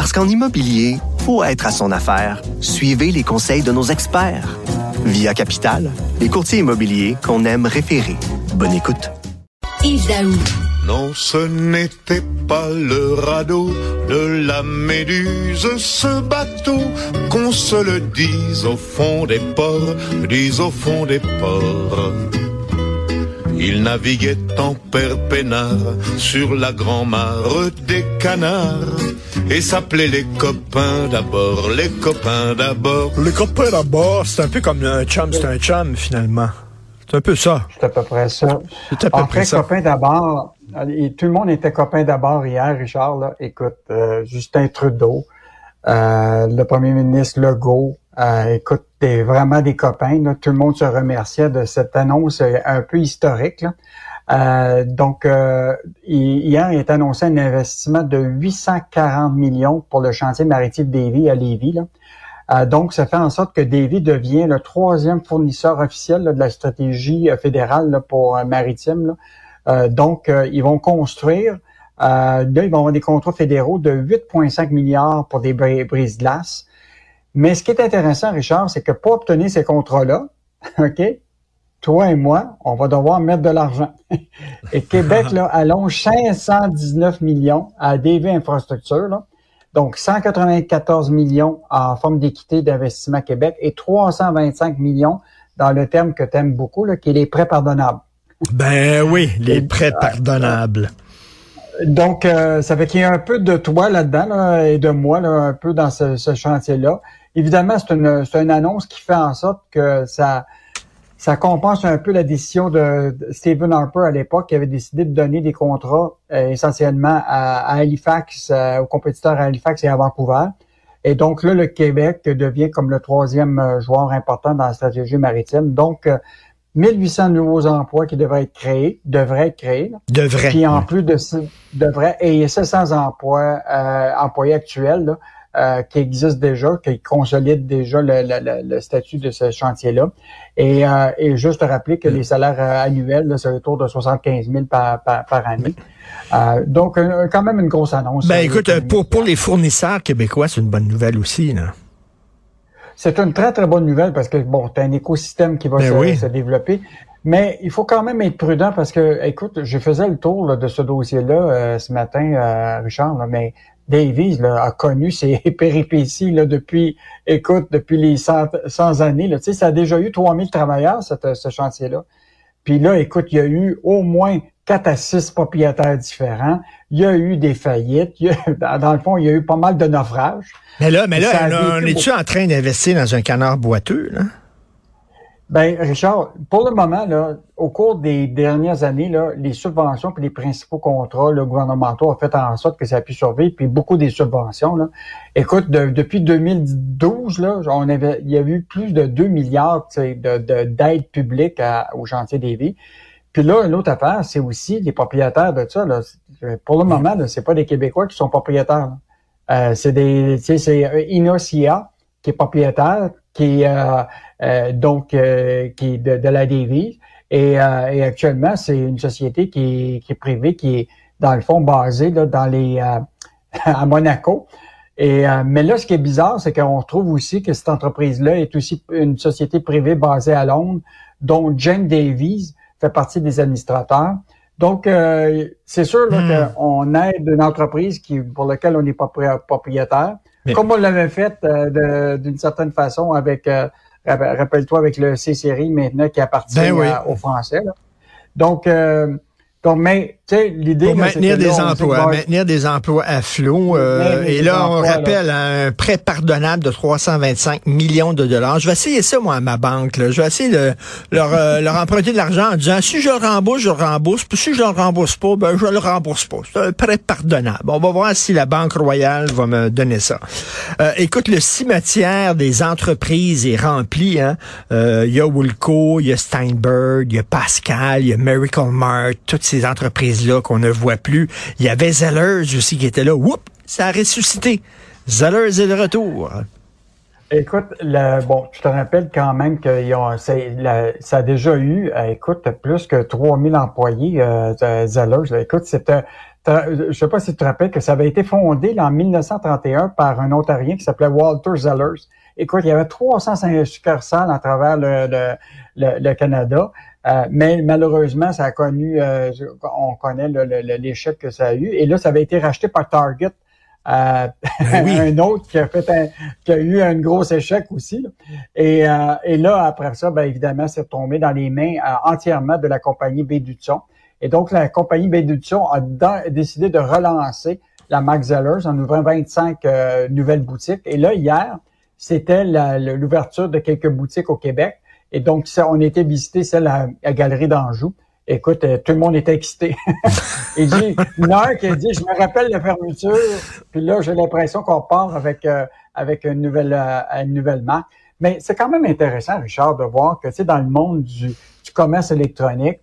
Parce qu'en immobilier, faut être à son affaire. Suivez les conseils de nos experts. Via Capital, les courtiers immobiliers qu'on aime référer. Bonne écoute. Yves Daou. Non, ce n'était pas le radeau de la méduse, ce bateau, qu'on se le dise au fond des ports, dise au fond des ports. Il naviguait en père peinard sur la grand-mare des canards et s'appelait les copains d'abord, les copains d'abord. Les copains d'abord, c'est un peu comme un chum, c'est un chum finalement. C'est un peu ça. C'est à peu près ça. C'est à peu En près ça. copain d'abord, et tout le monde était copain d'abord hier, Richard. Là. Écoute, euh, Justin Trudeau, euh, le premier ministre Legault, euh, écoute, t'es vraiment des copains. Là. Tout le monde se remerciait de cette annonce euh, un peu historique. Là. Euh, donc, euh, hi- hier, il est annoncé un investissement de 840 millions pour le chantier maritime Davy à Lévis. Là. Euh, donc, ça fait en sorte que Davy devient le troisième fournisseur officiel là, de la stratégie euh, fédérale là, pour euh, maritime. donc, ils vont construire, euh, là, ils vont avoir des contrats fédéraux de 8,5 milliards pour des bri- brises-glaces. Mais ce qui est intéressant, Richard, c'est que pour obtenir ces contrats-là, OK, toi et moi, on va devoir mettre de l'argent. et Québec, là, allonge 519 millions à DV Infrastructure, là. Donc, 194 millions en forme d'équité d'investissement Québec et 325 millions dans le terme que tu aimes beaucoup, là, qui est les prêts pardonnables. Ben oui, les prêts pardonnables. Donc, euh, ça fait qu'il y a un peu de toi là-dedans là, et de moi là, un peu dans ce, ce chantier-là. Évidemment, c'est une, une annonce qui fait en sorte que ça, ça compense un peu la décision de, Stephen Harper à l'époque qui avait décidé de donner des contrats euh, essentiellement à, à Halifax, euh, aux compétiteurs à Halifax et à Vancouver. Et donc là, le Québec devient comme le troisième euh, joueur important dans la stratégie maritime. Donc, euh, 1800 nouveaux emplois qui devraient être créés, devraient être créés. là. Devrait. Puis en plus de ça, devrait et il y a 700 emplois euh, employés actuels là, euh, qui existent déjà, qui consolident déjà le, le- le- le statut de ce chantier-là. Et, euh, et juste rappeler que les salaires euh, annuels, c'est autour de 75 000 par, par, par année. Euh, donc, quand même une grosse annonce. Ben écoute, pour, pour les fournisseurs québécois, c'est une bonne nouvelle aussi. Là. C'est une très, très bonne nouvelle parce que, bon, tu as un écosystème qui va Ben se, oui. se développer. Mais il faut quand même être prudent parce que, écoute, je faisais le tour là, de ce dossier-là euh, ce matin, euh, Richard, là, mais Davies là, a connu ses péripéties là, depuis, écoute, depuis les 100, 100 années. Là. Tu sais, ça a déjà eu 3000 travailleurs, cette- ce chantier-là. Puis là, écoute, il y a eu au moins 4 à 6 propriétaires différents. Il y a eu des faillites. Il y a- dans- le fond, il y a eu pas mal de naufrages. Mais là, mais là, on, est-tu en train d'investir dans un canard boiteux? Là? Ben, Richard, pour le moment, là, au cours des dernières années, là, les subventions et les principaux contrats là, gouvernementaux ont fait en sorte que ça a pu survivre, puis beaucoup des subventions. Là. Écoute, de- depuis 2012, là, on avait, il y a eu plus de 2 milliards d'aides publiques au chantier des vies. Puis là, une autre affaire, c'est aussi les propriétaires de ça. Là. Pour le moment, là, c'est pas des Québécois qui sont propriétaires. Euh, c'est des, c'est euh, Inocia qui est propriétaire, qui euh, euh, donc euh, qui est de, de la Davie. Et, euh, et actuellement, c'est une société qui est, qui est privée, qui est dans le fond basée là, dans les euh, à Monaco. Et euh, mais là, ce qui est bizarre, c'est qu'on retrouve aussi que cette entreprise-là est aussi une société privée basée à Londres, dont Jane Davies fait partie des administrateurs. Donc, euh, c'est sûr là, Hmm. qu'on aide une entreprise qui, pour laquelle on n'est pas pri- propriétaire, Mais- comme on l'avait fait euh, d'une certaine façon avec, euh, rapp- rappelle-toi, avec le C-Série maintenant qui appartient Ben oui. à- aux Français. là. Donc, euh, l'idée... Pour maintenir des emplois, maintenir des emplois à flot. Euh, et là, on rappelle un prêt pardonnable de 325 millions de dollars. Je vais essayer ça, moi, à ma banque. Là. Je vais essayer de leur, euh, leur emprunter de l'argent en disant, si je le rembourse, je le rembourse. Puis si je le rembourse pas, ben, je le rembourse pas. C'est un prêt pardonnable. On va voir si la Banque Royale va me donner ça. Euh, écoute, le cimetière des entreprises est rempli. Hein. Il y a Woolco, il y a Steinberg, il y a Pascal, il y a Miracle Mart, toutes ces entreprises-là qu'on ne voit plus. Il y avait Zellers aussi qui était là. Oups, ça a ressuscité. Zellers est de retour. Écoute, bon, tu te rappelles quand même que ça a déjà eu, euh, écoute, plus que 3000 employés, euh, Zellers. Écoute, c'était, je sais pas si tu te rappelles que ça avait été fondé en 1931 par un Ontarien qui s'appelait Walter Zellers. Écoute, il y avait 305 succursales à travers le Canada. Euh, mais malheureusement, ça a connu, euh, on connaît l'échec que ça a eu. Et là, ça avait été racheté par Target. Euh, ben un autre qui a fait un, qui a eu un gros échec aussi. Et, et là, après ça, ben, évidemment, c'est tombé dans les mains entièrement de la compagnie Bédutson. Et donc, la compagnie Bédutson a décidé de relancer la Max Zellers en ouvrant 25 nouvelles boutiques. Et là, hier, c'était l'ouverture de quelques boutiques au Québec. Et donc, ça, on était visiter celle à, la Galerie d'Anjou. Écoute, euh, tout le monde était excité. il dit, une qui a dit, je me rappelle la fermeture, puis là, j'ai l'impression qu'on part avec euh, avec une nouvelle euh, une nouvelle marque. Mais c'est quand même intéressant, Richard, de voir que, tu sais, dans le monde du, du commerce électronique,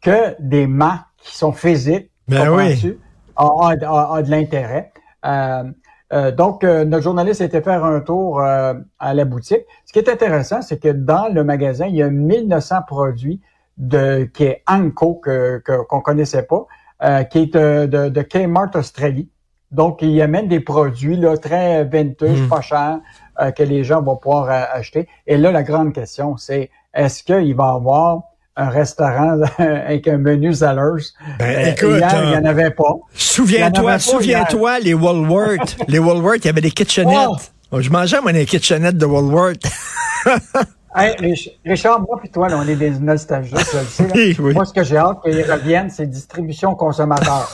que des marques qui sont physiques, ben oui. ont, de l'intérêt. Euh, euh, donc, euh, notre journaliste a été faire un tour euh, à la boutique. Ce qui est intéressant, c'est que dans le magasin, il y a 1900 produits de qui est Anko que qu'on connaissait pas, qui est de, de, Kmart Australie. Donc, il amène des produits là, très vintage, hmm. pas chers, que les gens vont pouvoir acheter. Et là, la grande question, c'est est-ce qu'il va y avoir un restaurant avec un menu Zellers. Ben, euh, écoute, il n'y en avait pas. Souviens-toi, souviens-toi, les Walworth. les Walworth, il y avait des kitchenettes. Oh. oh je mangeais, moi, des kitchenettes de Walworth. hey, Richard, moi puis toi, là, on est des nostalgiques, je le sais. Oui, oui. Moi, ce que j'ai hâte qu'ils reviennent, c'est distribution consommateur.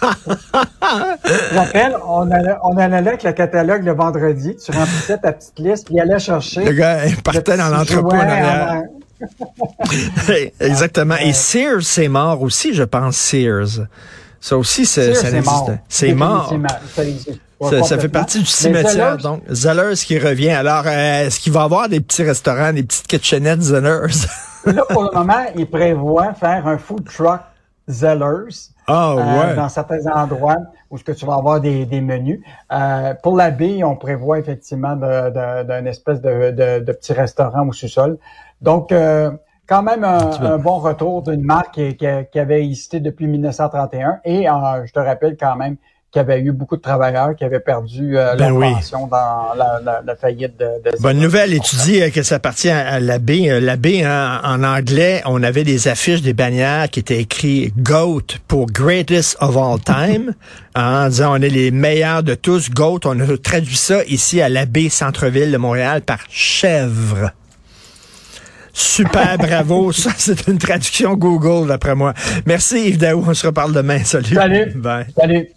Je rappelle, on allait, on allait avec le catalogue le vendredi, tu remplissais ta petite liste, puis il allait chercher. Le gars il partait dans l'entrepôt en arrière. Exactement. Et Sears, c'est mort aussi, je pense, Sears. Ça aussi, ça, ça existe. C'est mort. Ça, ça, fait partie du cimetière, donc. Zellers qui revient. Alors, euh, est-ce qu'il va y avoir des petits restaurants, des petites kitchenettes Zellers? Là, pour le moment, il prévoit faire un food truck Zellers. Ah, euh, dans certains endroits où que tu vas avoir des, des menus. Euh, pour la baie, on prévoit effectivement d'un espèce de, de, de, petit restaurant au sous-sol. Donc, euh, quand même un, bon retour d'une marque qui, qui, avait existé depuis 1931 et euh, je te rappelle quand même qu'il y avait eu beaucoup de travailleurs qui avaient perdu euh, ben leur pension dans la, la, faillite de, de Bonne nouvelle, et tu dis que ça appartient à l'abbé. L'abbé, hein, en anglais, on avait des affiches, des bannières qui étaient écrites GOAT pour Greatest of All Time, hein, en disant on est les meilleurs de tous. GOAT, on a traduit ça ici à l'abbé Centre-Ville de Montréal par chèvre. Super, bravo. Ça, c'est une traduction Google, d'après moi. Merci, Yves Daou. On se reparle demain. Salut. Salut. Bye. Salut.